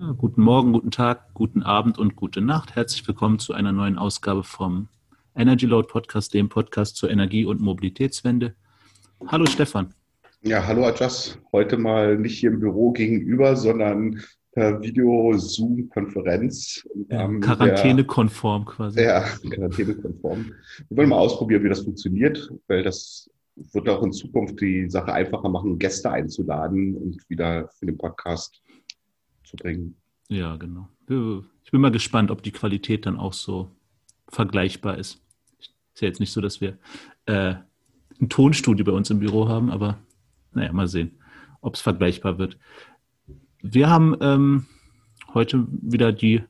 Ja, guten Morgen, guten Tag, guten Abend und gute Nacht. Herzlich willkommen zu einer neuen Ausgabe vom Energy Load Podcast, dem Podcast zur Energie- und Mobilitätswende. Hallo Stefan. Ja, hallo Adjas. Heute mal nicht hier im Büro gegenüber, sondern per Video-Zoom-Konferenz. Ja, Quarantänekonform quasi. Ja, Quarantänekonform. Wir wollen mal ausprobieren, wie das funktioniert, weil das wird auch in Zukunft die Sache einfacher machen, Gäste einzuladen und wieder für den Podcast zu bringen. Ja, genau. Ich bin mal gespannt, ob die Qualität dann auch so vergleichbar ist. Ist ja jetzt nicht so, dass wir äh, ein Tonstudio bei uns im Büro haben, aber naja, mal sehen, ob es vergleichbar wird. Wir haben ähm, heute wieder die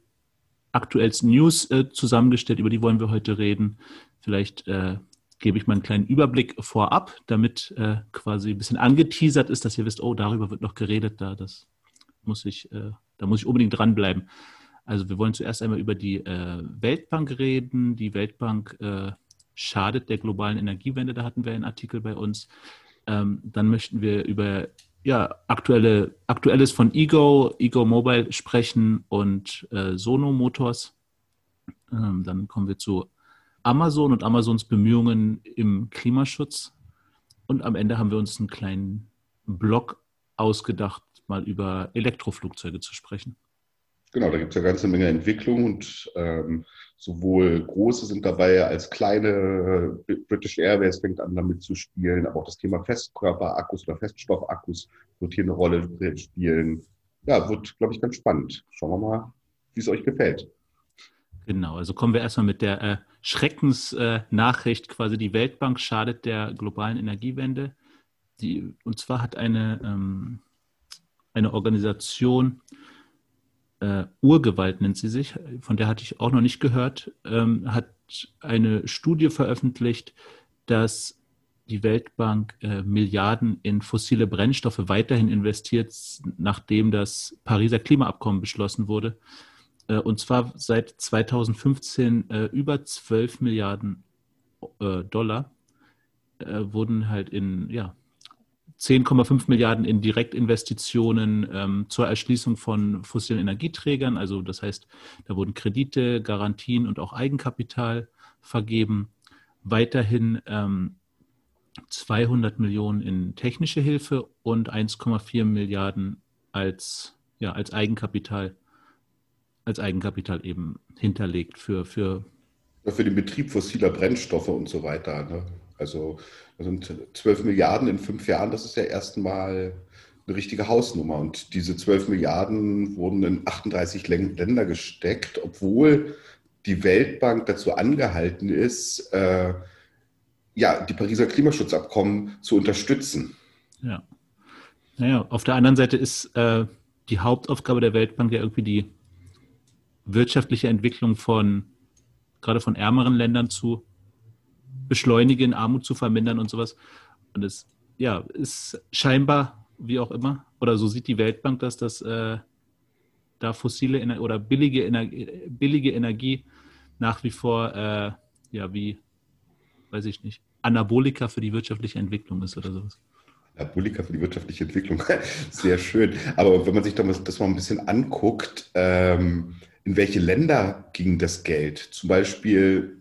aktuellsten News äh, zusammengestellt, über die wollen wir heute reden. Vielleicht äh, gebe ich mal einen kleinen Überblick vorab, damit äh, quasi ein bisschen angeteasert ist, dass ihr wisst, oh, darüber wird noch geredet, da das muss ich, äh, da muss ich unbedingt dranbleiben. Also wir wollen zuerst einmal über die äh, Weltbank reden. Die Weltbank äh, schadet der globalen Energiewende, da hatten wir einen Artikel bei uns. Ähm, dann möchten wir über ja, aktuelle, Aktuelles von Ego, Ego Mobile sprechen und äh, Sono Motors. Ähm, dann kommen wir zu Amazon und Amazons Bemühungen im Klimaschutz. Und am Ende haben wir uns einen kleinen Blog ausgedacht, mal über Elektroflugzeuge zu sprechen. Genau, da gibt es ja ganze Menge Entwicklung und ähm, sowohl große sind dabei als kleine. British Airways fängt an damit zu spielen, aber auch das Thema Festkörperakkus oder Feststoffakkus wird hier eine Rolle spielen. Ja, wird, glaube ich, ganz spannend. Schauen wir mal, wie es euch gefällt. Genau, also kommen wir erstmal mit der äh, Schreckensnachricht, äh, quasi die Weltbank schadet der globalen Energiewende. Die, und zwar hat eine ähm, eine Organisation, äh, Urgewalt nennt sie sich, von der hatte ich auch noch nicht gehört, ähm, hat eine Studie veröffentlicht, dass die Weltbank äh, Milliarden in fossile Brennstoffe weiterhin investiert, nachdem das Pariser Klimaabkommen beschlossen wurde. Äh, und zwar seit 2015 äh, über 12 Milliarden äh, Dollar äh, wurden halt in ja, 10,5 Milliarden in Direktinvestitionen ähm, zur Erschließung von fossilen Energieträgern. Also das heißt, da wurden Kredite, Garantien und auch Eigenkapital vergeben. Weiterhin ähm, 200 Millionen in technische Hilfe und 1,4 Milliarden als, ja, als Eigenkapital, als Eigenkapital eben hinterlegt für, für für den Betrieb fossiler Brennstoffe und so weiter. Ne? Also sind 12 Milliarden in fünf Jahren, das ist ja erstmal eine richtige Hausnummer. Und diese 12 Milliarden wurden in 38 Länder gesteckt, obwohl die Weltbank dazu angehalten ist, äh, ja, die Pariser Klimaschutzabkommen zu unterstützen. Ja. Naja, auf der anderen Seite ist äh, die Hauptaufgabe der Weltbank ja irgendwie die wirtschaftliche Entwicklung von, gerade von ärmeren Ländern zu beschleunigen, Armut zu vermindern und sowas. Und es ja, ist scheinbar, wie auch immer, oder so sieht die Weltbank das, dass äh, da fossile Ener oder billige, Ener billige Energie nach wie vor, äh, ja, wie, weiß ich nicht, Anabolika für die wirtschaftliche Entwicklung ist oder sowas. Anabolika für die wirtschaftliche Entwicklung, sehr schön. Aber wenn man sich das mal ein bisschen anguckt, ähm, in welche Länder ging das Geld? Zum Beispiel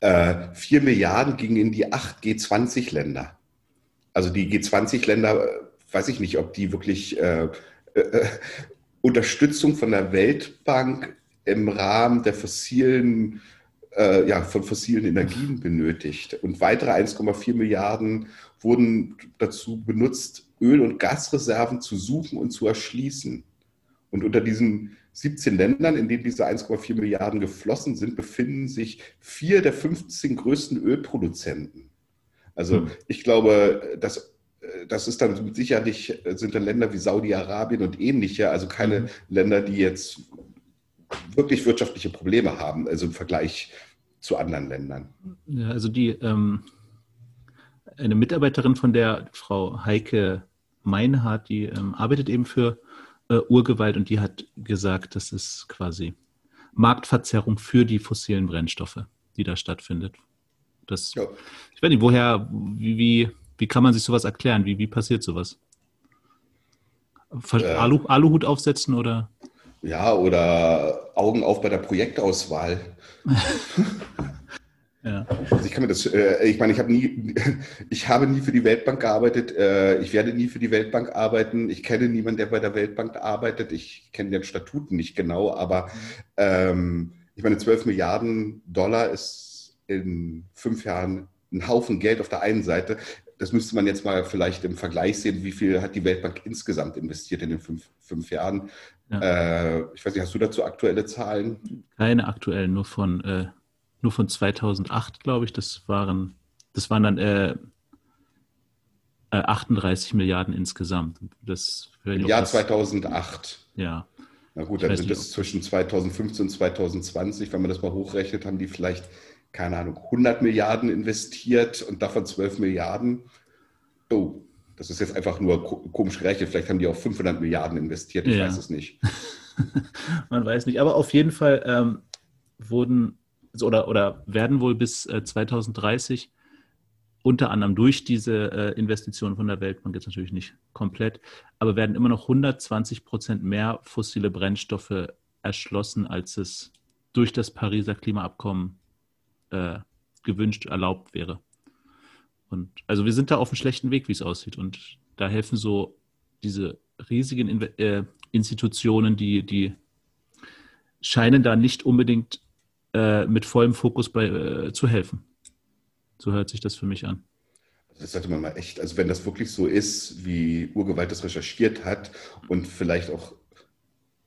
äh, 4 Milliarden gingen in die 8 G20-Länder. Also die G20-Länder, äh, weiß ich nicht, ob die wirklich äh, äh, Unterstützung von der Weltbank im Rahmen der fossilen, äh, ja, von fossilen Energien benötigt. Und weitere 1,4 Milliarden wurden dazu benutzt, Öl- und Gasreserven zu suchen und zu erschließen. Und unter diesen 17 Ländern, in denen diese 1,4 Milliarden geflossen sind, befinden sich vier der 15 größten Ölproduzenten. Also hm. ich glaube, das, das ist dann sicherlich, sind dann Länder wie Saudi-Arabien und ähnliche, also keine hm. Länder, die jetzt wirklich wirtschaftliche Probleme haben, also im Vergleich zu anderen Ländern. Ja, also die ähm, eine Mitarbeiterin von der Frau Heike Meinhardt, die ähm, arbeitet eben für äh, Urgewalt und die hat gesagt, das ist quasi Marktverzerrung für die fossilen Brennstoffe, die da stattfindet. Das, ja. Ich weiß nicht, woher, wie, wie, wie kann man sich sowas erklären? Wie, wie passiert sowas? Äh, Alu, Aluhut aufsetzen oder? Ja, oder Augen auf bei der Projektauswahl. ja. Also ich kann mir das, äh, ich meine, ich habe nie, ich habe nie für die Weltbank gearbeitet, äh, ich werde nie für die Weltbank arbeiten, ich kenne niemanden, der bei der Weltbank arbeitet, ich kenne den Statuten nicht genau, aber ähm, ich meine, 12 Milliarden Dollar ist in fünf Jahren ein Haufen Geld auf der einen Seite das müsste man jetzt mal vielleicht im Vergleich sehen, wie viel hat die Weltbank insgesamt investiert in den fünf, fünf Jahren. Ja. Äh, ich weiß nicht, hast du dazu aktuelle Zahlen? Keine aktuellen, nur von, äh, nur von 2008, glaube ich. Das waren, das waren dann äh, 38 äh, Milliarden insgesamt. Das Im Jahr das, 2008. Ja. Na gut, dann sind das zwischen 2015 und 2020, wenn man das mal hochrechnet, haben die vielleicht keine Ahnung, 100 Milliarden investiert und davon 12 Milliarden. Oh, das ist jetzt einfach nur komisch gerechnet. Vielleicht haben die auch 500 Milliarden investiert. Ich ja. weiß es nicht. Man weiß nicht. Aber auf jeden Fall ähm, wurden oder, oder werden wohl bis äh, 2030 unter anderem durch diese äh, Investitionen von der Weltbank jetzt natürlich nicht komplett, aber werden immer noch 120 Prozent mehr fossile Brennstoffe erschlossen, als es durch das Pariser Klimaabkommen äh, gewünscht, erlaubt wäre. Und also wir sind da auf einem schlechten Weg, wie es aussieht. Und da helfen so diese riesigen In äh, Institutionen, die, die scheinen da nicht unbedingt äh, mit vollem Fokus bei, äh, zu helfen. So hört sich das für mich an. Das sollte man mal echt, also wenn das wirklich so ist, wie Urgewalt das recherchiert hat und vielleicht auch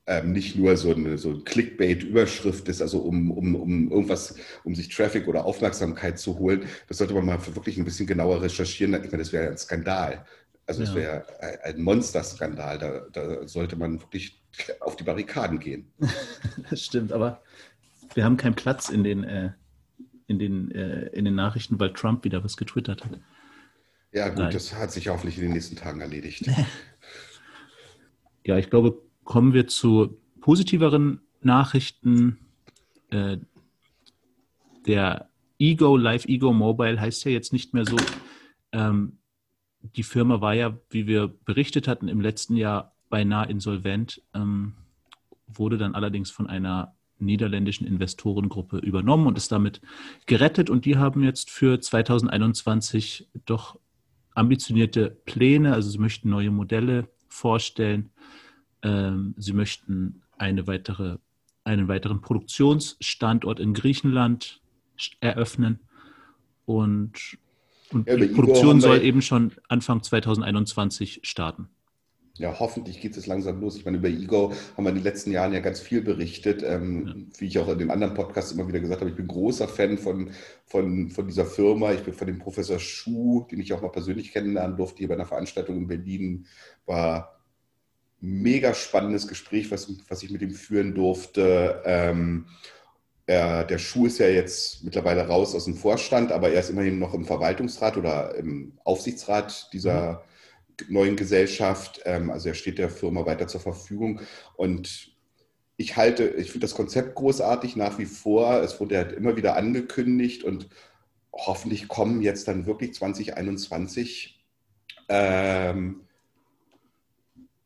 ähm, nicht nur so eine so Clickbait-Überschrift ist, also um, um, um irgendwas, um sich Traffic oder Aufmerksamkeit zu holen. Das sollte man mal wirklich ein bisschen genauer recherchieren. Ich meine, das wäre ein Skandal. Also das ja. wäre ein Monsterskandal. Da, da sollte man wirklich auf die Barrikaden gehen. das stimmt, aber wir haben keinen Platz in den, äh, in, den, äh, in den Nachrichten, weil Trump wieder was getwittert hat. Ja, gut, Nein. das hat sich hoffentlich in den nächsten Tagen erledigt. ja, ich glaube, kommen wir zu positiveren Nachrichten. Äh, der Ego, Live Ego Mobile heißt ja jetzt nicht mehr so. Ähm, die Firma war ja, wie wir berichtet hatten, im letzten Jahr beinahe insolvent, ähm, wurde dann allerdings von einer niederländischen Investorengruppe übernommen und ist damit gerettet. Und die haben jetzt für 2021 doch ambitionierte Pläne, also sie möchten neue Modelle vorstellen, ähm, sie möchten eine weitere, einen weiteren Produktionsstandort in Griechenland eröffnen und, und ja, die Produktion soll eben schon Anfang 2021 starten. Ja, hoffentlich geht es langsam los. Ich meine, über Ego haben wir in den letzten Jahren ja ganz viel berichtet. Ähm, ja. Wie ich auch in den anderen Podcasts immer wieder gesagt habe, ich bin großer Fan von, von, von dieser Firma. Ich bin von dem Professor Schuh, den ich auch mal persönlich kennenlernen durfte, hier bei einer Veranstaltung in Berlin, war mega spannendes Gespräch, was, was ich mit ihm führen durfte. Ähm, er, der Schuh ist ja jetzt mittlerweile raus aus dem Vorstand, aber er ist immerhin noch im Verwaltungsrat oder im Aufsichtsrat dieser mhm. Neuen Gesellschaft. Ähm, also er steht der Firma weiter zur Verfügung. Und ich halte, ich finde das Konzept großartig nach wie vor. Es wurde halt immer wieder angekündigt und hoffentlich kommen jetzt dann wirklich 2021 ähm,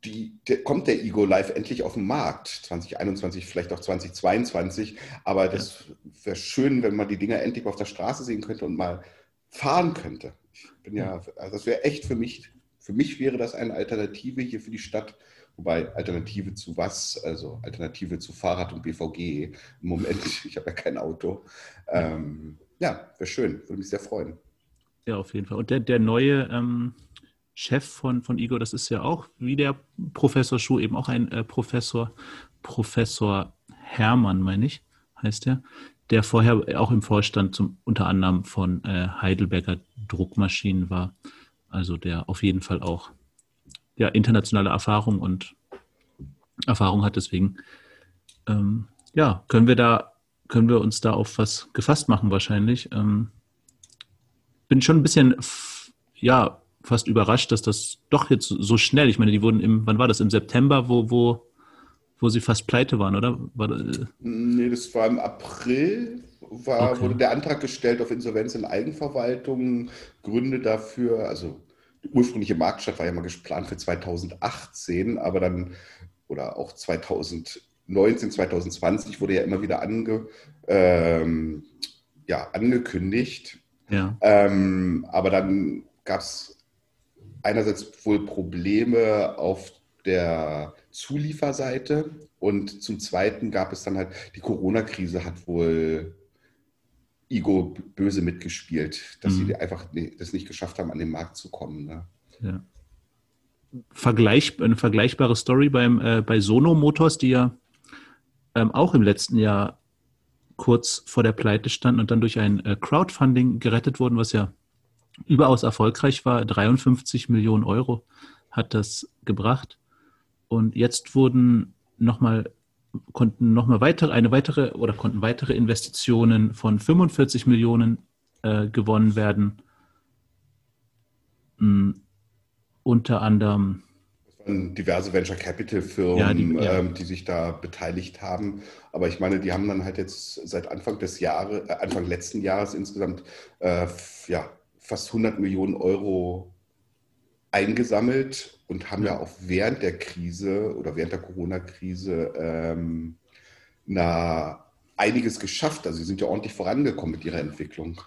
die, der, kommt der Ego Live endlich auf den Markt, 2021, vielleicht auch 2022. Aber das wäre schön, wenn man die Dinger endlich auf der Straße sehen könnte und mal fahren könnte. Ich bin ja, also das wäre echt für mich, für mich wäre das eine Alternative hier für die Stadt. Wobei Alternative zu was? Also Alternative zu Fahrrad und BVG. Im Moment, ich habe ja kein Auto. Ähm, ja, wäre schön, würde mich sehr freuen. Ja, auf jeden Fall. Und der, der neue ähm, Chef von, von Igor, das ist ja auch wie der Professor Schuh, eben auch ein äh, Professor, Professor Hermann, meine ich, heißt er, der vorher auch im Vorstand zum, unter anderem von äh, Heidelberger Druckmaschinen war. Also der auf jeden Fall auch ja, internationale Erfahrung und Erfahrung hat. Deswegen ähm, ja, können wir da, können wir uns da auf was gefasst machen wahrscheinlich. Ähm, bin schon ein bisschen ja, fast überrascht, dass das doch jetzt so schnell, ich meine, die wurden im, wann war das, im September, wo, wo, wo sie fast pleite waren, oder? War das, nee, das war im April, war, okay. wurde der Antrag gestellt auf Insolvenz in Eigenverwaltung, Gründe dafür, also ursprüngliche Marktstadt war ja mal geplant für 2018, aber dann, oder auch 2000 2019, 2020 wurde ja immer wieder ange, ähm, ja, angekündigt. Ja. Ähm, aber dann gab es einerseits wohl Probleme auf der Zulieferseite und zum Zweiten gab es dann halt, die Corona-Krise hat wohl Igo böse mitgespielt, dass mhm. sie einfach das nicht geschafft haben, an den Markt zu kommen. Ne? Ja. Vergleich, eine vergleichbare Story beim, äh, bei Sono Motors, die ja ähm, auch im letzten Jahr kurz vor der Pleite standen und dann durch ein äh, Crowdfunding gerettet wurden, was ja überaus erfolgreich war. 53 Millionen Euro hat das gebracht. Und jetzt wurden nochmal konnten nochmal weitere, eine weitere oder konnten weitere Investitionen von 45 Millionen äh, gewonnen werden. Mhm. Unter anderem diverse Venture Capital Firmen, ja, die, ja. ähm, die, sich da beteiligt haben. Aber ich meine, die haben dann halt jetzt seit Anfang des Jahres, äh, Anfang letzten Jahres insgesamt äh, ja, fast 100 Millionen Euro eingesammelt und haben ja auch während der Krise oder während der Corona-Krise ähm, einiges geschafft. Also sie sind ja ordentlich vorangekommen mit ihrer Entwicklung.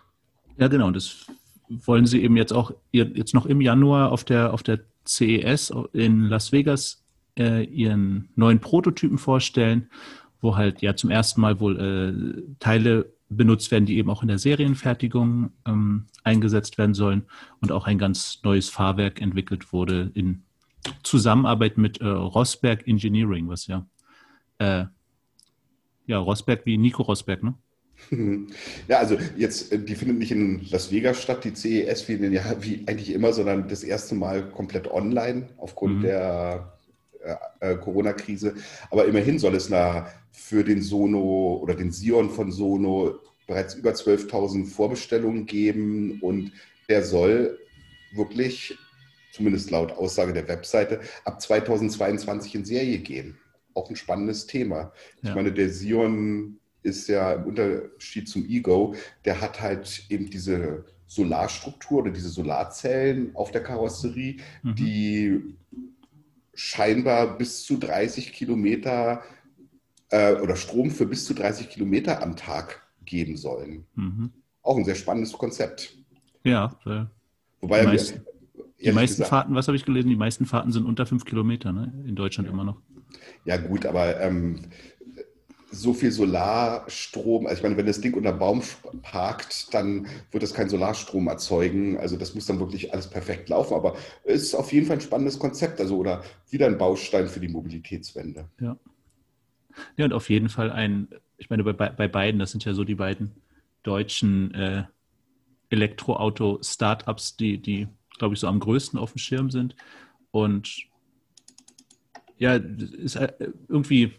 Ja, genau. Und das wollen sie eben jetzt auch jetzt noch im Januar auf der, auf der CES in Las Vegas äh, ihren neuen Prototypen vorstellen, wo halt ja zum ersten Mal wohl äh, Teile benutzt werden, die eben auch in der Serienfertigung ähm, eingesetzt werden sollen und auch ein ganz neues Fahrwerk entwickelt wurde in Zusammenarbeit mit äh, Rosberg Engineering, was ja äh, ja Rosberg wie Nico Rosberg, ne? Ja, also jetzt, äh, die findet nicht in Las Vegas statt, die CES, wie, wie eigentlich immer, sondern das erste Mal komplett online aufgrund mhm. der äh, äh, Corona-Krise. Aber immerhin soll es na, für den Sono oder den Sion von Sono bereits über 12.000 Vorbestellungen geben und der soll wirklich, zumindest laut Aussage der Webseite, ab 2022 in Serie gehen. Auch ein spannendes Thema. Ja. Ich meine, der Sion ist ja im Unterschied zum Ego, der hat halt eben diese Solarstruktur oder diese Solarzellen auf der Karosserie, mhm. die scheinbar bis zu 30 Kilometer äh, oder Strom für bis zu 30 Kilometer am Tag geben sollen. Mhm. Auch ein sehr spannendes Konzept. Ja. Äh, Wobei die meisten, die meisten gesagt, Fahrten, was habe ich gelesen? Die meisten Fahrten sind unter fünf Kilometer, ne? in Deutschland immer noch. Ja, gut, aber ähm, so viel Solarstrom, also ich meine, wenn das Ding unter Baum parkt, dann wird es keinen Solarstrom erzeugen. Also das muss dann wirklich alles perfekt laufen. Aber es ist auf jeden Fall ein spannendes Konzept, also oder wieder ein Baustein für die Mobilitätswende. Ja. Ja, und auf jeden Fall ein, ich meine, bei, bei beiden, das sind ja so die beiden deutschen äh, Elektroauto-Startups, die, die, glaube ich, so am größten auf dem Schirm sind. Und ja, ist äh, irgendwie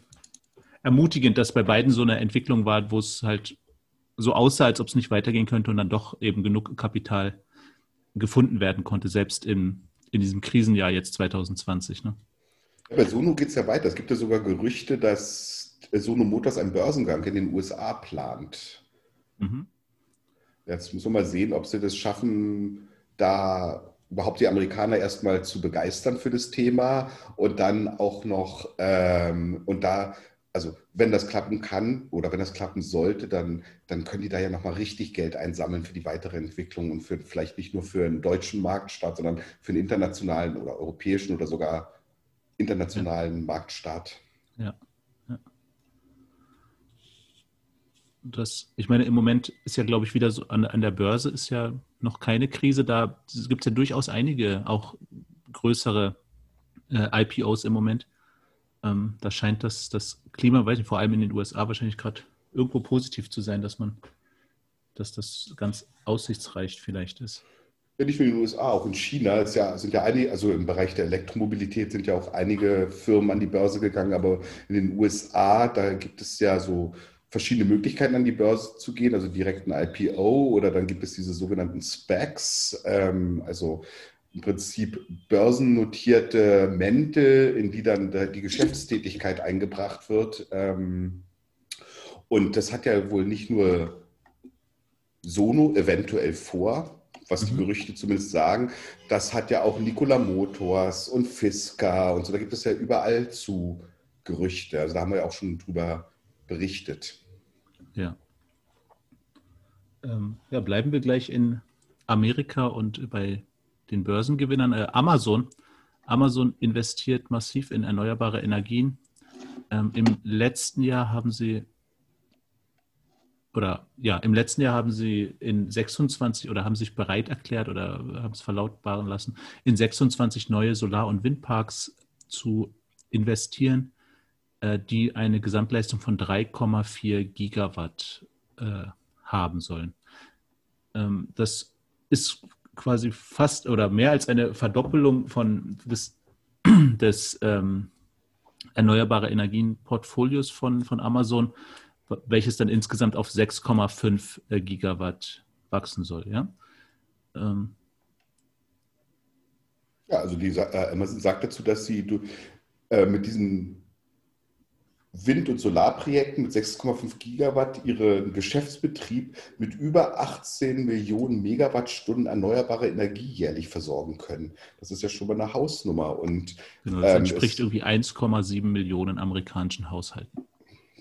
ermutigend, dass bei beiden so eine Entwicklung war, wo es halt so aussah, als ob es nicht weitergehen könnte und dann doch eben genug Kapital gefunden werden konnte, selbst in, in diesem Krisenjahr jetzt 2020. Ne? Bei Sono geht es ja weiter. Es gibt ja sogar Gerüchte, dass Sono Motors einen Börsengang in den USA plant. Mhm. Jetzt müssen wir mal sehen, ob sie das schaffen, da überhaupt die Amerikaner erstmal zu begeistern für das Thema und dann auch noch ähm, und da also wenn das klappen kann oder wenn das klappen sollte, dann, dann können die da ja nochmal richtig Geld einsammeln für die weitere Entwicklung und für vielleicht nicht nur für einen deutschen Marktstart, sondern für einen internationalen oder europäischen oder sogar internationalen ja. Marktstart. Ja. ja. Das, ich meine, im Moment ist ja, glaube ich, wieder so an, an der Börse ist ja noch keine Krise. Da gibt es ja durchaus einige, auch größere äh, IPOs im Moment. Ähm, da scheint das, das Klima, weiß ich, vor allem in den USA wahrscheinlich gerade irgendwo positiv zu sein, dass man, dass das ganz aussichtsreich vielleicht ist. Ja, nicht nur in den USA, auch in China ja, sind ja einige, also im Bereich der Elektromobilität sind ja auch einige Firmen an die Börse gegangen, aber in den USA, da gibt es ja so verschiedene Möglichkeiten an die Börse zu gehen, also direkt ein IPO oder dann gibt es diese sogenannten SPACs, ähm, also im Prinzip börsennotierte Mäntel, in die dann die Geschäftstätigkeit eingebracht wird. Ähm, und das hat ja wohl nicht nur Sono eventuell vor, was die mhm. Gerüchte zumindest sagen. Das hat ja auch Nikola Motors und Fisker und so. Da gibt es ja überall zu Gerüchte. Also da haben wir ja auch schon drüber berichtet. Ja. Ähm, ja, bleiben wir gleich in Amerika und bei den Börsengewinnern. Äh, Amazon. Amazon investiert massiv in erneuerbare Energien. Ähm, Im letzten Jahr haben sie oder ja, im letzten Jahr haben sie in 26 oder haben sich bereit erklärt oder haben es verlautbaren lassen, in 26 neue Solar- und Windparks zu investieren, äh, die eine Gesamtleistung von 3,4 Gigawatt äh, haben sollen. Ähm, das ist quasi fast oder mehr als eine Verdoppelung von des, des ähm, erneuerbare Energien-Portfolios von, von Amazon welches dann insgesamt auf 6,5 äh, Gigawatt wachsen soll. Ja, ähm. ja also die, äh, Amazon sagt dazu, dass sie du, äh, mit diesen Wind- und Solarprojekten mit 6,5 Gigawatt ihren Geschäftsbetrieb mit über 18 Millionen Megawattstunden erneuerbare Energie jährlich versorgen können. Das ist ja schon mal eine Hausnummer. Und, genau, das ähm, entspricht irgendwie 1,7 Millionen amerikanischen Haushalten.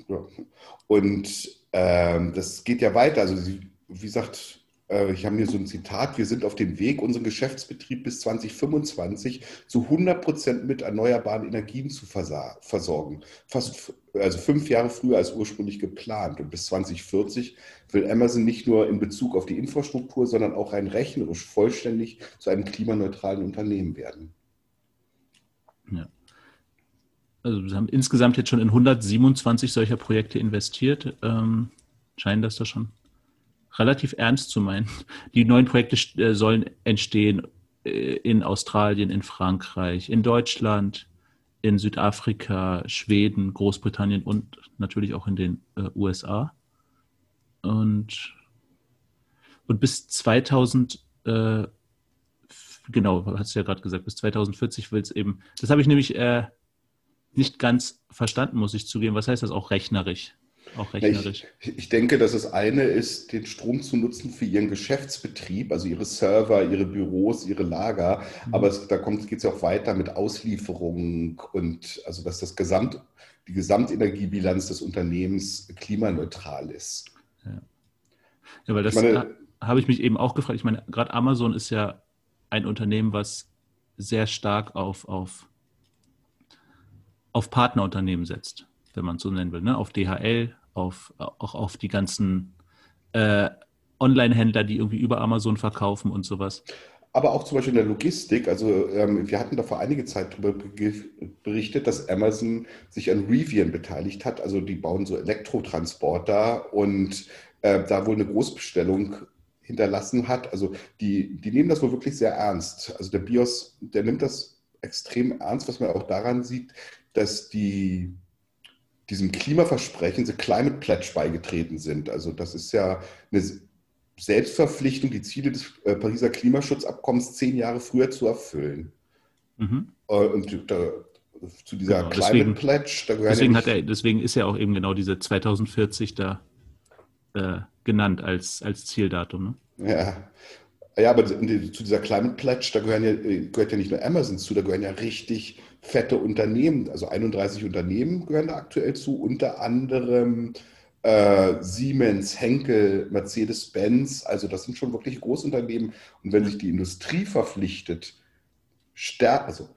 Ja. Und ähm, das geht ja weiter. Also, wie gesagt, ich habe hier so ein Zitat: Wir sind auf dem Weg, unseren Geschäftsbetrieb bis 2025 zu 100 Prozent mit erneuerbaren Energien zu versorgen. Fast also fünf Jahre früher als ursprünglich geplant. Und bis 2040 will Amazon nicht nur in Bezug auf die Infrastruktur, sondern auch rein rechnerisch vollständig zu einem klimaneutralen Unternehmen werden. Ja also wir haben insgesamt jetzt schon in 127 solcher Projekte investiert. Ähm, scheinen das da schon relativ ernst zu meinen. Die neuen Projekte äh, sollen entstehen äh, in Australien, in Frankreich, in Deutschland, in Südafrika, Schweden, Großbritannien und natürlich auch in den äh, USA. Und, und bis 2000, äh, genau, hast du ja gerade gesagt, bis 2040 will es eben, das habe ich nämlich äh, nicht ganz verstanden, muss ich zugeben. Was heißt das auch rechnerisch? Auch rechnerisch. Ich, ich, denke, dass das eine ist, den Strom zu nutzen für ihren Geschäftsbetrieb, also ihre Server, ihre Büros, ihre Lager. Mhm. Aber es, da geht es ja auch weiter mit Auslieferungen und also dass das Gesamt, die Gesamtenergiebilanz des Unternehmens klimaneutral ist. Ja, ja weil das habe ich mich eben auch gefragt. Ich meine, gerade Amazon ist ja ein Unternehmen, was sehr stark auf, auf auf Partnerunternehmen setzt, wenn man es so nennen will, ne? auf DHL, auf, auch auf die ganzen äh, Online-Händler, die irgendwie über Amazon verkaufen und sowas. Aber auch zum Beispiel in der Logistik. Also ähm, wir hatten da vor einiger Zeit darüber berichtet, dass Amazon sich an Rivian beteiligt hat. Also die bauen so Elektrotransporter und äh, da wohl eine Großbestellung hinterlassen hat. Also die, die nehmen das wohl wirklich sehr ernst. Also der BIOS, der nimmt das extrem ernst, was man auch daran sieht, dass die diesem Klimaversprechen, The Climate Pledge, beigetreten sind. Also das ist ja eine Selbstverpflichtung, die Ziele des äh, Pariser Klimaschutzabkommens zehn Jahre früher zu erfüllen. Mhm. Äh, und da, zu dieser genau, Climate deswegen, Pledge, da deswegen, ja er, deswegen ist ja auch eben genau diese 2040 da äh, genannt als, als Zieldatum. Ne? Ja. Ja, aber zu dieser Climate Pledge, da gehören ja, gehört ja nicht nur Amazon zu, da gehören ja richtig fette Unternehmen, also 31 Unternehmen gehören da aktuell zu, unter anderem äh, Siemens, Henkel, Mercedes-Benz, also das sind schon wirklich Großunternehmen. Und wenn sich die Industrie verpflichtet, also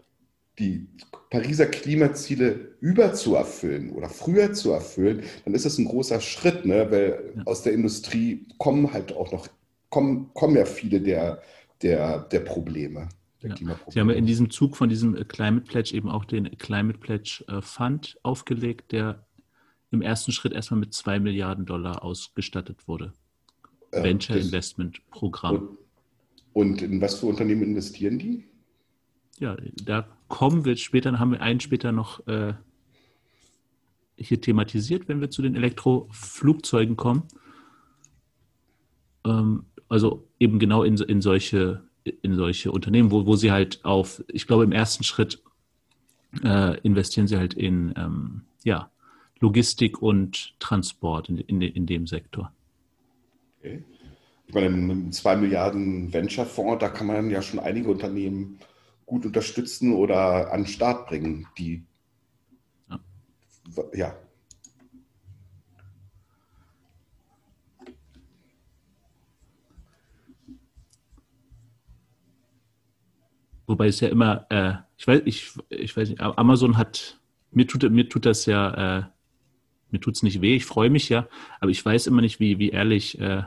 die Pariser Klimaziele überzuerfüllen oder früher zu erfüllen, dann ist das ein großer Schritt, ne? weil ja. aus der Industrie kommen halt auch noch, kommen, kommen ja viele der, der, der Probleme. Ja. Sie haben ja in diesem Zug von diesem äh, Climate Pledge eben auch den Climate Pledge äh, Fund aufgelegt, der im ersten Schritt erstmal mit zwei Milliarden Dollar ausgestattet wurde. Äh, Venture Investment Programm. Und, und, in was für Unternehmen investieren die? Ja, da kommen wir später, dann haben wir einen später noch äh, hier thematisiert, wenn wir zu den Elektroflugzeugen kommen. Ähm, also eben genau in, in solche in solche Unternehmen, wo, wo sie halt auf, ich glaube, im ersten Schritt äh, investieren sie halt in ähm, ja, Logistik und Transport in, in, in dem Sektor. Okay. Ich meine, mit 2 Milliarden Venture-Fonds, da kann man ja schon einige Unternehmen gut unterstützen oder an den Start bringen, die ja. Wobei es ja immer, äh, ich weiß, ich, ich weiß nicht, Amazon hat, mir tut, mir tut das ja, äh, mir tut es nicht weh, ich freue mich ja, aber ich weiß immer nicht, wie, wie ehrlich äh,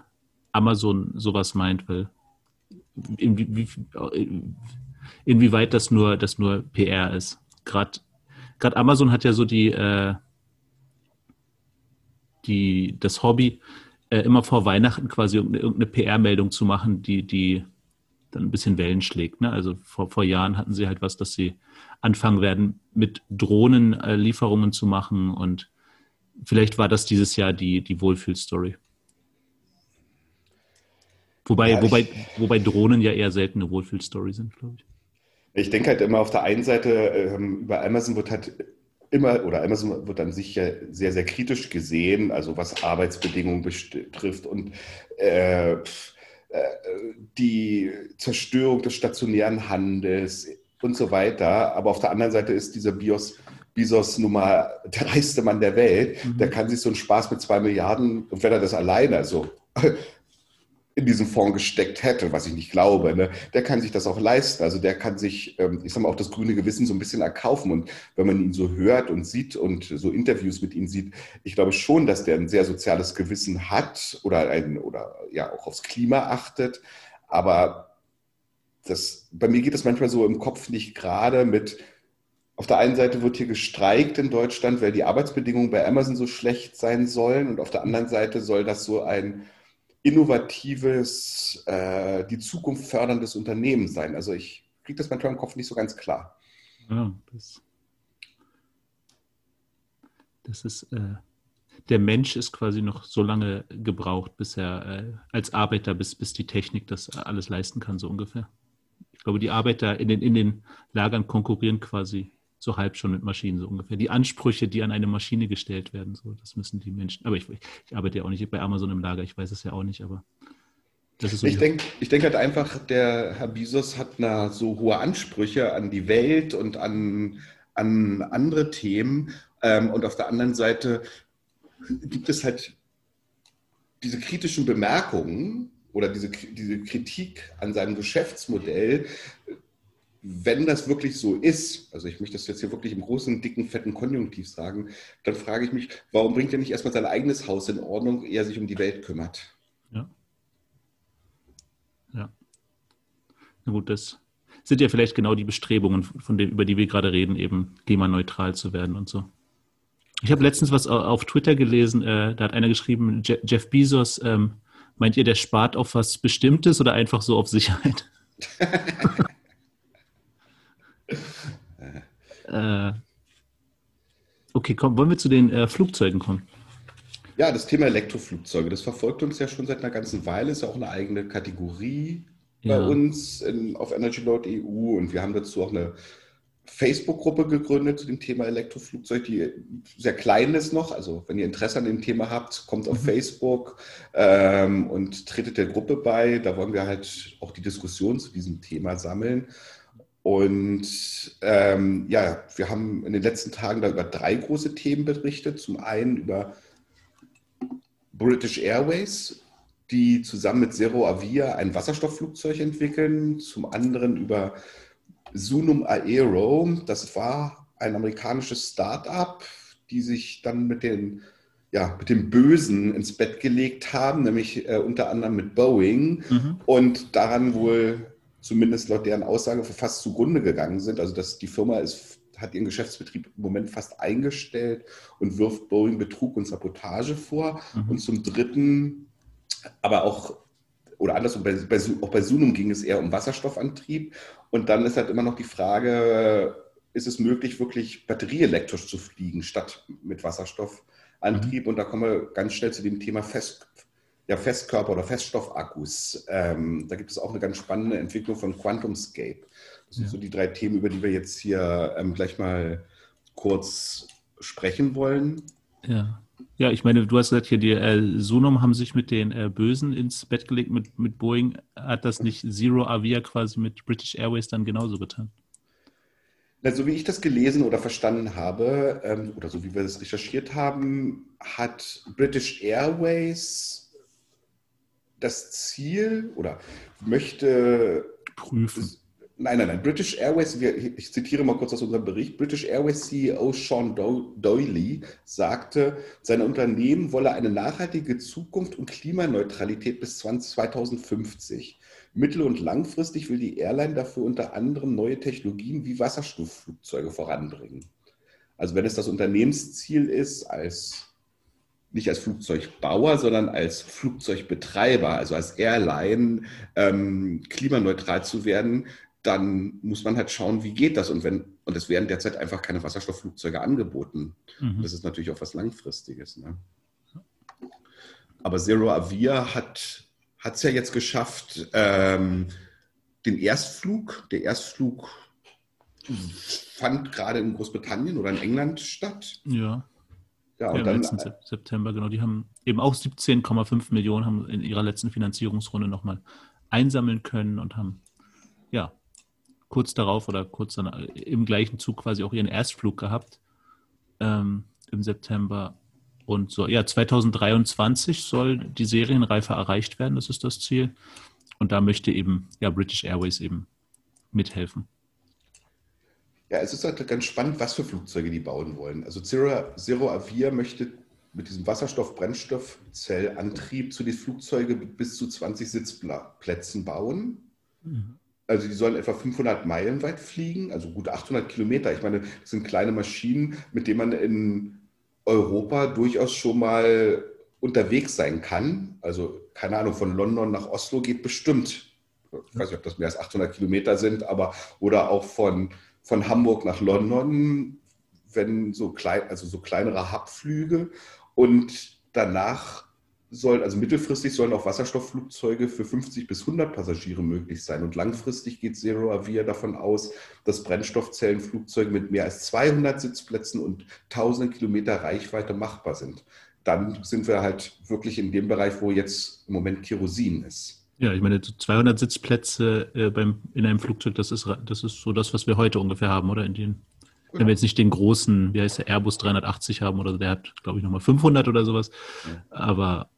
Amazon sowas meint, weil inwie, inwieweit das nur, das nur PR ist. Gerade Amazon hat ja so die, äh, die, das Hobby, äh, immer vor Weihnachten quasi irgendeine PR-Meldung zu machen, die, die dann ein bisschen Wellen schlägt. Ne? Also vor, vor Jahren hatten sie halt was, dass sie anfangen werden, mit Drohnen äh, Lieferungen zu machen und vielleicht war das dieses Jahr die, die Wohlfühlstory. Wobei, ja, wobei, wobei Drohnen ja eher selten eine Wohlfühlstory sind, glaube ich. Ich denke halt immer auf der einen Seite, ähm, über Amazon wird halt immer, oder Amazon wird an sich ja sehr, sehr kritisch gesehen, also was Arbeitsbedingungen betrifft und äh, äh, die Zerstörung des stationären Handels und so weiter. Aber auf der anderen Seite ist dieser Bios, Bezos Nummer der reichste Mann der Welt. Mhm. Der kann sich so einen Spaß mit zwei Milliarden, und wenn er das alleine, also in diesen Fonds gesteckt hätte, was ich nicht glaube, ne, der kann sich das auch leisten. Also der kann sich, ähm, ich sag mal, auch das grüne Gewissen so ein bisschen erkaufen. Und wenn man ihn so hört und sieht und so Interviews mit ihm sieht, ich glaube schon, dass der ein sehr soziales Gewissen hat oder ein, oder ja auch aufs Klima achtet. Aber das, bei mir geht es manchmal so im Kopf nicht gerade mit, auf der einen Seite wird hier gestreikt in Deutschland, weil die Arbeitsbedingungen bei Amazon so schlecht sein sollen. Und auf der anderen Seite soll das so ein innovatives, äh, die Zukunft förderndes Unternehmen sein. Also ich kriege das manchmal im Kopf nicht so ganz klar. Ja, das, das ist, äh, der Mensch ist quasi noch so lange gebraucht, bis er äh, als Arbeiter, bis, bis die Technik das alles leisten kann, so ungefähr. Ich glaube, die Arbeiter in den, in den Lagern konkurrieren quasi so halb schon mit Maschinen, so ungefähr. Die Ansprüche, die an eine Maschine gestellt werden, so, das müssen die Menschen. Aber ich, ich arbeite ja auch nicht bei Amazon im Lager, ich weiß es ja auch nicht, aber das ist so ich denke ich denk halt einfach, der Herr Bezos hat na, so hohe Ansprüche an die Welt und an, an andere Themen. Ähm, und auf der anderen Seite gibt es halt diese kritischen Bemerkungen oder diese, diese Kritik an seinem Geschäftsmodell, wenn das wirklich so ist, also ich möchte das jetzt hier wirklich im großen, dicken, fetten Konjunktiv sagen, dann frage ich mich, warum bringt er nicht erstmal sein eigenes Haus in Ordnung, ehe er sich um die Welt kümmert? Ja. Ja. Na gut, das sind ja vielleicht genau die Bestrebungen, von denen, über die wir gerade reden, eben klimaneutral zu werden und so. Ich habe letztens was auf Twitter gelesen, äh, da hat einer geschrieben, Jeff Bezos, ähm, meint ihr, der spart auf was Bestimmtes oder einfach so auf Sicherheit? Äh, okay, komm, wollen wir zu den äh, Flugzeugen kommen? Ja, das Thema Elektroflugzeuge, das verfolgt uns ja schon seit einer ganzen Weile, ist ja auch eine eigene Kategorie ja. bei uns in, auf EnergyLoad.eu und wir haben dazu auch eine Facebook-Gruppe gegründet zu dem Thema Elektroflugzeug, die sehr klein ist noch. Also wenn ihr Interesse an dem Thema habt, kommt auf mhm. Facebook ähm, und tretet der Gruppe bei. Da wollen wir halt auch die Diskussion zu diesem Thema sammeln. Und ähm, ja, wir haben in den letzten Tagen da über drei große Themen berichtet. Zum einen über British Airways, die zusammen mit Zero Avia ein Wasserstoffflugzeug entwickeln. Zum anderen über Sunum Aero. Das war ein amerikanisches Start-up, die sich dann mit den ja, mit dem Bösen ins Bett gelegt haben, nämlich äh, unter anderem mit Boeing mhm. und daran wohl zumindest laut deren Aussage fast zugrunde gegangen sind. Also dass die Firma ist, hat ihren Geschäftsbetrieb im Moment fast eingestellt und wirft Boeing Betrug und Sabotage vor. Mhm. Und zum Dritten, aber auch, oder andersrum, bei, bei, auch bei Sunum ging es eher um Wasserstoffantrieb. Und dann ist halt immer noch die Frage, ist es möglich, wirklich batterieelektrisch zu fliegen, statt mit Wasserstoffantrieb? Mhm. Und da kommen wir ganz schnell zu dem Thema Fest, ja, Festkörper- oder Feststoffakkus. Ähm, da gibt es auch eine ganz spannende Entwicklung von QuantumScape. Das sind ja. so die drei Themen, über die wir jetzt hier ähm, gleich mal kurz sprechen wollen. Ja. Ja, ich meine, du hast gesagt, hier die äh, Sunum haben sich mit den äh, Bösen ins Bett gelegt mit, mit Boeing. Hat das nicht Zero Avia quasi mit British Airways dann genauso getan? Na, so wie ich das gelesen oder verstanden habe, ähm, oder so wie wir das recherchiert haben, hat British Airways das Ziel oder möchte Prüfen. Nein, nein, nein. British Airways, ich zitiere mal kurz aus unserem Bericht. British Airways CEO Sean Doyley sagte, sein Unternehmen wolle eine nachhaltige Zukunft und Klimaneutralität bis 2050. Mittel- und langfristig will die Airline dafür unter anderem neue Technologien wie Wasserstoffflugzeuge voranbringen. Also wenn es das Unternehmensziel ist, als nicht als Flugzeugbauer, sondern als Flugzeugbetreiber, also als Airline ähm, klimaneutral zu werden, dann muss man halt schauen, wie geht das. Und wenn, und es werden derzeit einfach keine Wasserstoffflugzeuge angeboten. Mhm. Das ist natürlich auch was Langfristiges. Ne? Aber Zero Avia hat es ja jetzt geschafft, ähm, den Erstflug, der Erstflug fand gerade in Großbritannien oder in England statt. Ja. Ja, und ja, dann, letzten September, genau. Die haben eben auch 17,5 Millionen haben in ihrer letzten Finanzierungsrunde nochmal einsammeln können und haben ja kurz darauf oder kurz dann im gleichen Zug quasi auch ihren Erstflug gehabt ähm, im September. Und so, ja, 2023 soll die Serienreife erreicht werden, das ist das Ziel. Und da möchte eben ja British Airways eben mithelfen. Ja, es ist halt ganz spannend, was für Flugzeuge die bauen wollen. Also Zero, Zero Avia möchte mit diesem Wasserstoff-Brennstoffzellantrieb zu den Flugzeugen bis zu 20 Sitzplätzen bauen. Mhm. Also die sollen etwa 500 Meilen weit fliegen, also gut 800 Kilometer. Ich meine, das sind kleine Maschinen, mit denen man in Europa durchaus schon mal unterwegs sein kann. Also keine Ahnung, von London nach Oslo geht bestimmt. Ich weiß nicht, ob das mehr als 800 Kilometer sind, aber oder auch von, von Hamburg nach London, wenn so klein, also so kleinere Hubflüge und danach sollen, also mittelfristig sollen auch Wasserstoffflugzeuge für 50 bis 100 Passagiere möglich sein. Und langfristig geht Zero Avia davon aus, dass Brennstoffzellenflugzeuge mit mehr als 200 Sitzplätzen und 1000 Kilometer Reichweite machbar sind. Dann sind wir halt wirklich in dem Bereich, wo jetzt im Moment Kerosin ist. Ja, ich meine, 200 Sitzplätze äh, beim, in einem Flugzeug, das ist, das ist so das, was wir heute ungefähr haben, oder? In den, Wenn wir jetzt nicht den großen, wie heißt der, Airbus 380 haben, oder der hat, glaube ich, nochmal 500 oder sowas. Ja. Aber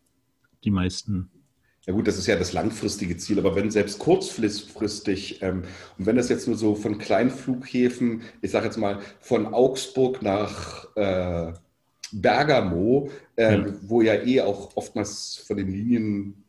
die meisten. Ja gut, das ist ja das langfristige Ziel, aber wenn selbst kurzfristig, ähm, und wenn das jetzt nur so von kleinen Flughäfen, ich sage jetzt mal von Augsburg nach äh, Bergamo, äh, ja. wo ja eh auch oftmals von den Linien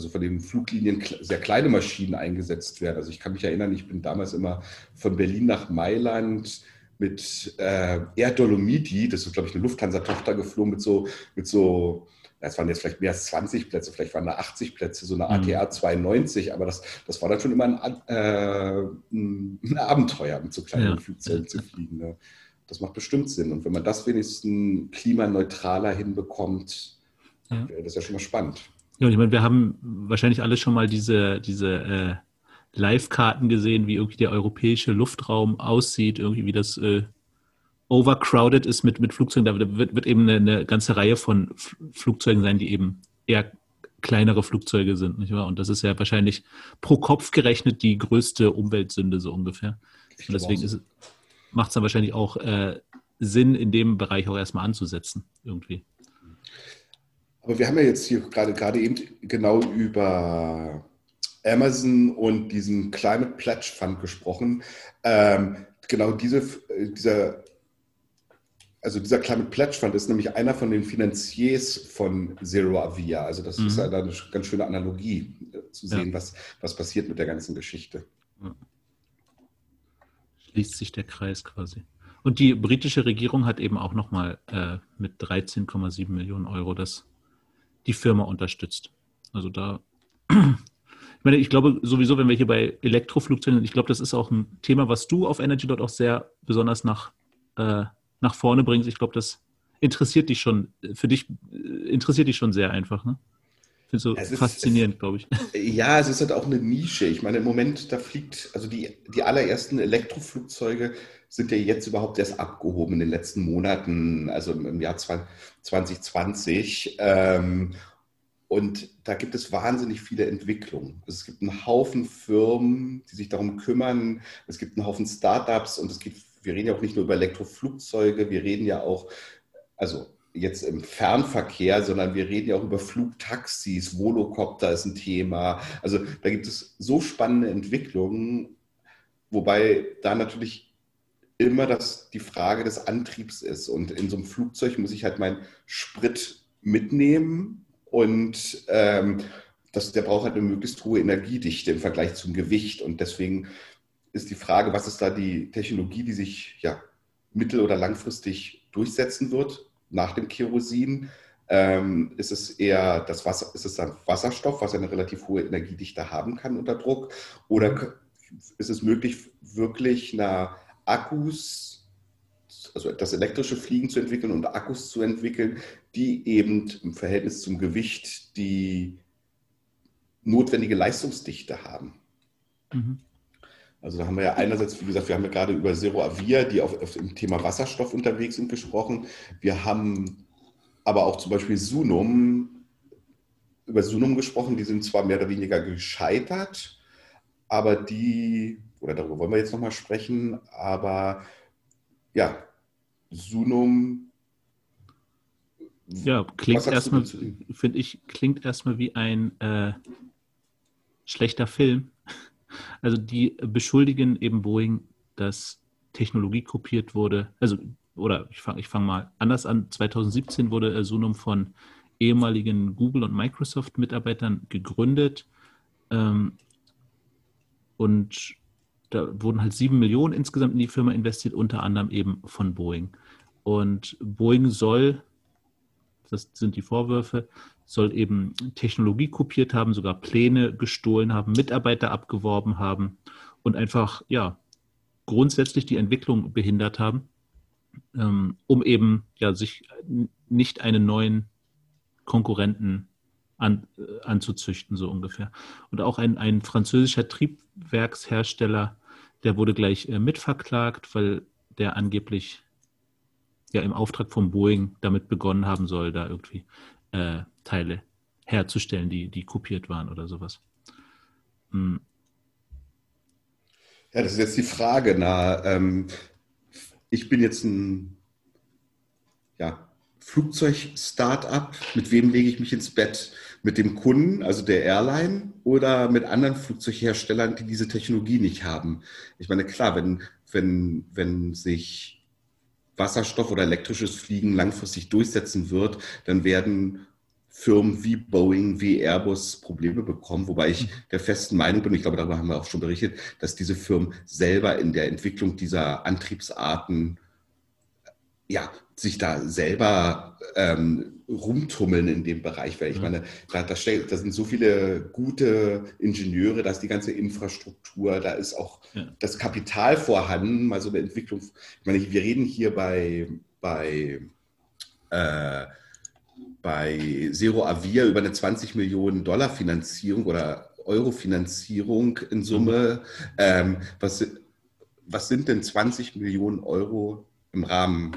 also von den Fluglinien sehr kleine Maschinen eingesetzt werden. Also ich kann mich erinnern, ich bin damals immer von Berlin nach Mailand mit äh, Air Dolomiti, das ist glaube ich eine Lufthansa-Tochter geflogen, mit so, mit so es waren jetzt vielleicht mehr als 20 Plätze, vielleicht waren da 80 Plätze, so eine ATR mhm. 92, aber das, das war dann schon immer ein, äh, ein Abenteuer, mit so kleinen ja. Flugzeugen zu fliegen. Ne? Das macht bestimmt Sinn. Und wenn man das wenigstens klimaneutraler hinbekommt, ja. wäre das ja schon mal spannend. Ja, und ich meine, wir haben wahrscheinlich alle schon mal diese, diese äh, Live-Karten gesehen, wie irgendwie der europäische Luftraum aussieht, irgendwie wie das äh, overcrowded ist mit, mit Flugzeugen. Da wird, wird eben eine, eine, ganze Reihe von Flugzeugen sein, die eben eher kleinere Flugzeuge sind, nicht wahr? Und das ist ja wahrscheinlich pro Kopf gerechnet die größte Umweltsünde so ungefähr. Und deswegen macht es dann wahrscheinlich auch äh, Sinn, in dem Bereich auch erstmal anzusetzen, irgendwie. Aber wir haben ja jetzt hier gerade gerade eben genau über Amazon und diesen Climate Pledge Fund gesprochen. Ähm, genau diese, äh, dieser also dieser Climate Pledge Fund ist nämlich einer von den Finanziers von Zero Avia. Also das mhm. ist eine ganz schöne Analogie äh, zu sehen, ja. was, was passiert mit der ganzen Geschichte. Schließt sich der Kreis quasi. Und die britische Regierung hat eben auch nochmal äh, mit 13,7 Millionen Euro das, die Firma unterstützt. Also da, ich meine, ich glaube sowieso, wenn wir hier bei Elektroflugzeugen sind, ich glaube, das ist auch ein Thema, was du auf Energy dort auch sehr besonders nach äh, nach vorne bringst. Ich glaube, das interessiert dich schon, für dich interessiert dich schon sehr einfach, ne? Finde so es faszinierend, glaube ich. Ja, es ist halt auch eine Nische. Ich meine, im Moment, da fliegt, also die, die allerersten Elektroflugzeuge sind ja jetzt überhaupt erst abgehoben in den letzten Monaten, also im Jahr 2020. Ähm, und da gibt es wahnsinnig viele Entwicklungen. Also es gibt einen Haufen Firmen, die sich darum kümmern. Es gibt einen Haufen Startups und es gibt wir reden ja auch nicht nur über Elektroflugzeuge, wir reden ja auch, also jetzt im Fernverkehr, sondern wir reden ja auch über Flugtaxis, Volocopter ist ein Thema. Also da gibt es so spannende Entwicklungen, wobei da natürlich immer das, die Frage des Antriebs ist. Und in so einem Flugzeug muss ich halt meinen Sprit mitnehmen und ähm, das, der braucht halt eine möglichst hohe Energiedichte im Vergleich zum Gewicht. Und deswegen ist die Frage, was ist da die Technologie, die sich ja mittel- oder langfristig durchsetzen wird nach dem Kerosin? Ähm, ist es eher das Wasser, ist es dann Wasserstoff, was eine relativ hohe Energiedichte haben kann unter Druck? Oder ist es möglich, wirklich eine Akkus, also das elektrische Fliegen zu entwickeln und Akkus zu entwickeln, die eben im Verhältnis zum Gewicht die notwendige Leistungsdichte haben? Mhm. Also da haben wir ja einerseits, wie gesagt, wir haben ja gerade über Zero Avia, die auf, auf dem Thema Wasserstoff unterwegs sind, gesprochen. Wir haben aber auch zum Beispiel Sunum, über Sunum gesprochen, die sind zwar mehr oder weniger gescheitert, aber die, oder darüber wollen wir jetzt nochmal sprechen, aber ja, Sunum. Ja, klingt erstmal, finde ich, klingt erstmal wie ein äh, schlechter Film. Also die beschuldigen eben Boeing, dass Technologie kopiert wurde. Also, oder ich fange ich fang mal anders an. 2017 wurde Sunum von ehemaligen Google- und Microsoft-Mitarbeitern gegründet. Ähm, und da wurden halt sieben Millionen insgesamt in die Firma investiert, unter anderem eben von Boeing. Und Boeing soll, das sind die Vorwürfe, soll eben Technologie kopiert haben, sogar Pläne gestohlen haben, Mitarbeiter abgeworben haben und einfach, ja, grundsätzlich die Entwicklung behindert haben, ähm, um eben, ja, sich nicht einen neuen Konkurrenten an, äh, anzuzüchten, so ungefähr. Und auch ein, ein französischer Triebwerkshersteller, der wurde gleich äh, mitverklagt, weil der angeblich ja im Auftrag von Boeing damit begonnen haben soll, da irgendwie äh, Teile herzustellen, die, die kopiert waren oder sowas. Hm. Ja, das ist jetzt die Frage. Na, ähm, ich bin jetzt ein ja, Flugzeug-Startup. Mit wem lege ich mich ins Bett? Mit dem Kunden, also der Airline, oder mit anderen Flugzeugherstellern, die diese Technologie nicht haben? Ich meine, klar, wenn, wenn, wenn sich Wasserstoff oder elektrisches Fliegen langfristig durchsetzen wird, dann werden Firmen wie Boeing, wie Airbus Probleme bekommen, wobei ich der festen Meinung bin, ich glaube, darüber haben wir auch schon berichtet, dass diese Firmen selber in der Entwicklung dieser Antriebsarten ja, sich da selber ähm, rumtummeln in dem Bereich, weil ich meine, da, da, da, sind so viele gute Ingenieure, da ist die ganze Infrastruktur, da ist auch ja. das Kapital vorhanden, mal so eine Entwicklung. Ich meine, wir reden hier bei, bei äh, bei Zero Avia über eine 20 Millionen Dollar Finanzierung oder Euro Finanzierung in Summe. Ähm, was, was sind denn 20 Millionen Euro im Rahmen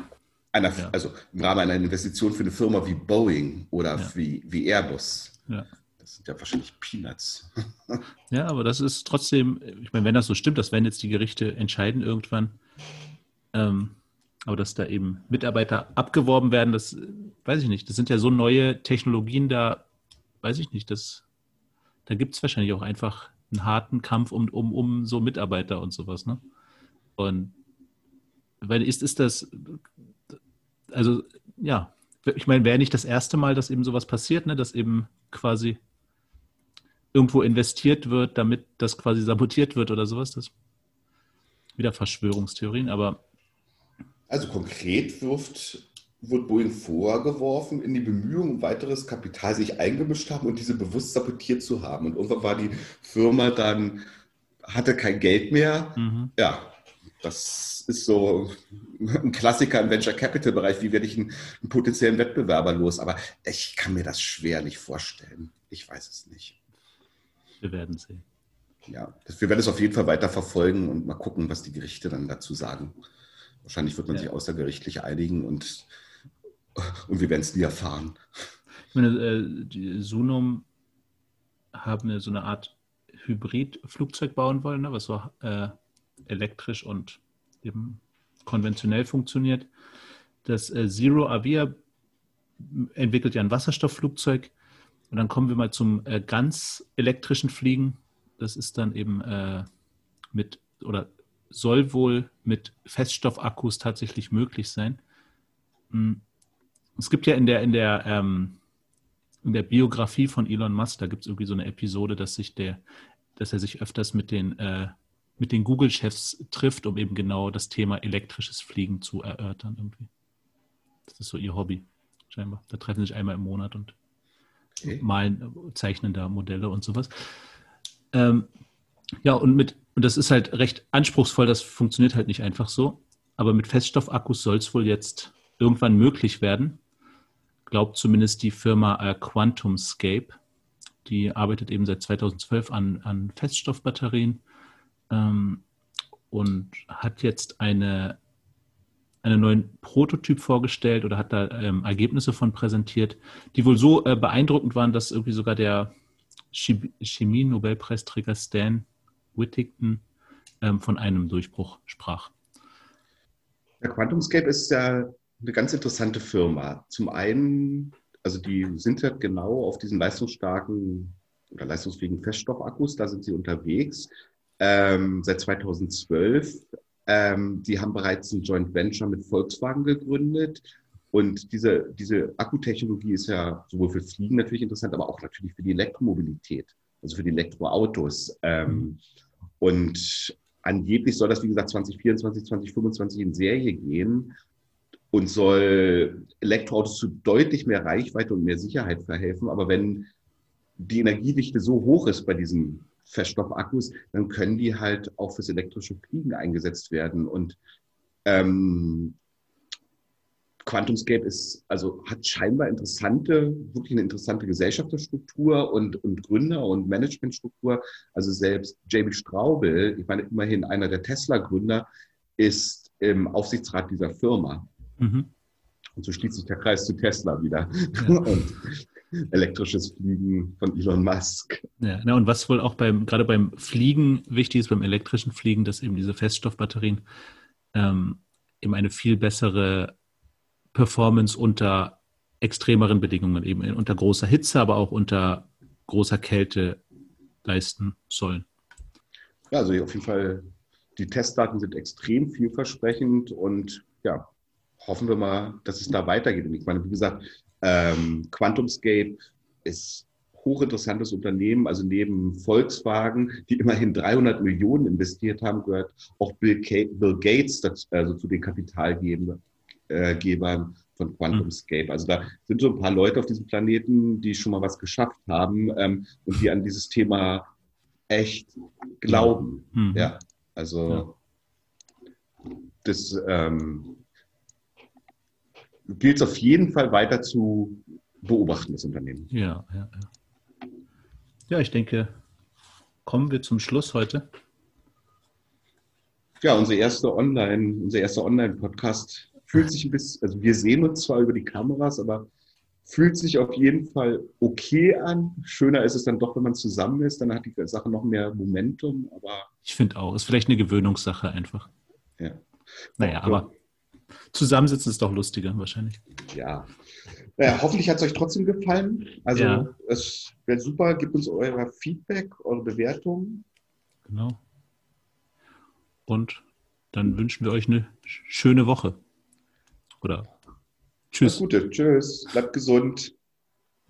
einer, ja. also im Rahmen einer Investition für eine Firma wie Boeing oder ja. wie, wie Airbus? Ja. Das sind ja wahrscheinlich Peanuts. Ja, aber das ist trotzdem, ich meine, wenn das so stimmt, das werden jetzt die Gerichte entscheiden irgendwann. Ähm, aber dass da eben Mitarbeiter abgeworben werden, das weiß ich nicht. Das sind ja so neue Technologien, da weiß ich nicht. Das, da gibt es wahrscheinlich auch einfach einen harten Kampf um, um, um so Mitarbeiter und sowas. Ne? Und weil ist, ist das, also ja, ich meine, wäre nicht das erste Mal, dass eben sowas passiert, ne? dass eben quasi irgendwo investiert wird, damit das quasi sabotiert wird oder sowas. Das wieder Verschwörungstheorien, aber also konkret wirft, wird Boeing vorgeworfen, in die Bemühungen um weiteres Kapital sich eingemischt haben und diese bewusst sabotiert zu haben. Und irgendwann war die Firma dann, hatte kein Geld mehr. Mhm. Ja, das ist so ein Klassiker im Venture Capital Bereich. Wie werde ich einen, einen, potenziellen Wettbewerber los? Aber ich kann mir das schwerlich vorstellen. Ich weiß es nicht. Wir werden sehen. Ja, wir werden es auf jeden Fall weiter verfolgen und mal gucken, was die Gerichte dann dazu sagen. Wahrscheinlich wird man ja. sich außergerichtlich einigen und, und wir werden es nie erfahren. Ich meine, äh, die Sunum haben so eine Art Hybrid-Flugzeug bauen wollen, ne, was so äh, elektrisch und eben konventionell funktioniert. Das äh, Zero Avia entwickelt ja ein Wasserstoffflugzeug. Und dann kommen wir mal zum äh, ganz elektrischen Fliegen. Das ist dann eben äh, mit oder soll wohl mit Feststoffakkus tatsächlich möglich sein. Hm. Es gibt ja in der, in der, ähm, in der Biografie von Elon Musk, da gibt es irgendwie so eine Episode, dass sich der, dass er sich öfters mit den, äh, mit den Google-Chefs trifft, um eben genau das Thema elektrisches Fliegen zu erörtern irgendwie. Das ist so ihr Hobby, scheinbar. Da treffen sie sich einmal im Monat und okay. malen, zeichnen da Modelle und sowas. Ähm, ja, und mit, und das ist halt recht anspruchsvoll, das funktioniert halt nicht einfach so. Aber mit Feststoffakkus soll es wohl jetzt irgendwann möglich werden. Glaubt zumindest die Firma äh, QuantumScape. Die arbeitet eben seit 2012 an, an Feststoffbatterien ähm, und hat jetzt eine, einen neuen Prototyp vorgestellt oder hat da ähm, Ergebnisse von präsentiert, die wohl so äh, beeindruckend waren, dass irgendwie sogar der Chemie-Nobelpreisträger Stan Whittington ähm, von einem Durchbruch sprach. Der QuantumScape ist ja eine ganz interessante Firma. Zum einen, also die sind ja genau auf diesen leistungsstarken oder leistungsfähigen Feststoffakkus, da sind sie unterwegs. Ähm, seit 2012. Ähm, die haben bereits ein Joint Venture mit Volkswagen gegründet. Und diese, diese Akkutechnologie ist ja sowohl für Fliegen natürlich interessant, aber auch natürlich für die Elektromobilität, also für die Elektroautos. Ähm, und angeblich soll das, wie gesagt, 2024, 2025 in Serie gehen und soll Elektroautos zu deutlich mehr Reichweite und mehr Sicherheit verhelfen. Aber wenn die Energiedichte so hoch ist bei diesen Feststoffakkus, dann können die halt auch fürs elektrische Fliegen eingesetzt werden. Und ähm, QuantumScape ist, also hat scheinbar interessante, wirklich eine interessante Gesellschaftsstruktur und, und Gründer und Managementstruktur. Also selbst JB Straubel, ich meine immerhin einer der Tesla-Gründer, ist im Aufsichtsrat dieser Firma. Mhm. Und so schließt sich der Kreis zu Tesla wieder. Ja. Und elektrisches Fliegen von Elon Musk. Ja, na und was wohl auch beim, gerade beim Fliegen wichtig ist, beim elektrischen Fliegen, dass eben diese Feststoffbatterien ähm, eben eine viel bessere Performance unter extremeren Bedingungen, eben unter großer Hitze, aber auch unter großer Kälte leisten sollen. Ja, also auf jeden Fall, die Testdaten sind extrem vielversprechend und ja, hoffen wir mal, dass es da weitergeht. Und ich meine, wie gesagt, ähm, QuantumScape ist hochinteressantes Unternehmen. Also neben Volkswagen, die immerhin 300 Millionen investiert haben, gehört auch Bill, Gates dazu, also zu den Kapitalgebern äh, von QuantumScape. Also da sind so ein paar Leute auf diesem Planeten, die schon mal was geschafft haben ähm, und die an dieses Thema echt glauben. Mhm. Ja, also ja. das ähm, gilt es auf jeden Fall weiter zu beobachten, das Unternehmen. Ja, ja, ja. Ja, ich denke, kommen wir zum Schluss heute. Ja, unsere erste Online, unser erster Online-Podcast fühlt sich ein bisschen, also wir sehen uns zwar über die Kameras, aber fühlt sich auf jeden Fall okay an. Schöner ist es dann doch, wenn man zusammen ist, dann hat die Sache noch mehr Momentum, aber. Ich finde auch, ist vielleicht eine Gewöhnungssache einfach. Ja. Naja, auch, aber zusammensitzen ist doch lustiger wahrscheinlich. Ja. Naja, hoffentlich hat es euch trotzdem gefallen. Also ja. es wäre super, gebt uns euer Feedback, eure Bewertungen. Genau. Und dann wünschen wir euch eine schöne Woche. Oder tschüss. Alles Gute, tschüss. Bleibt gesund.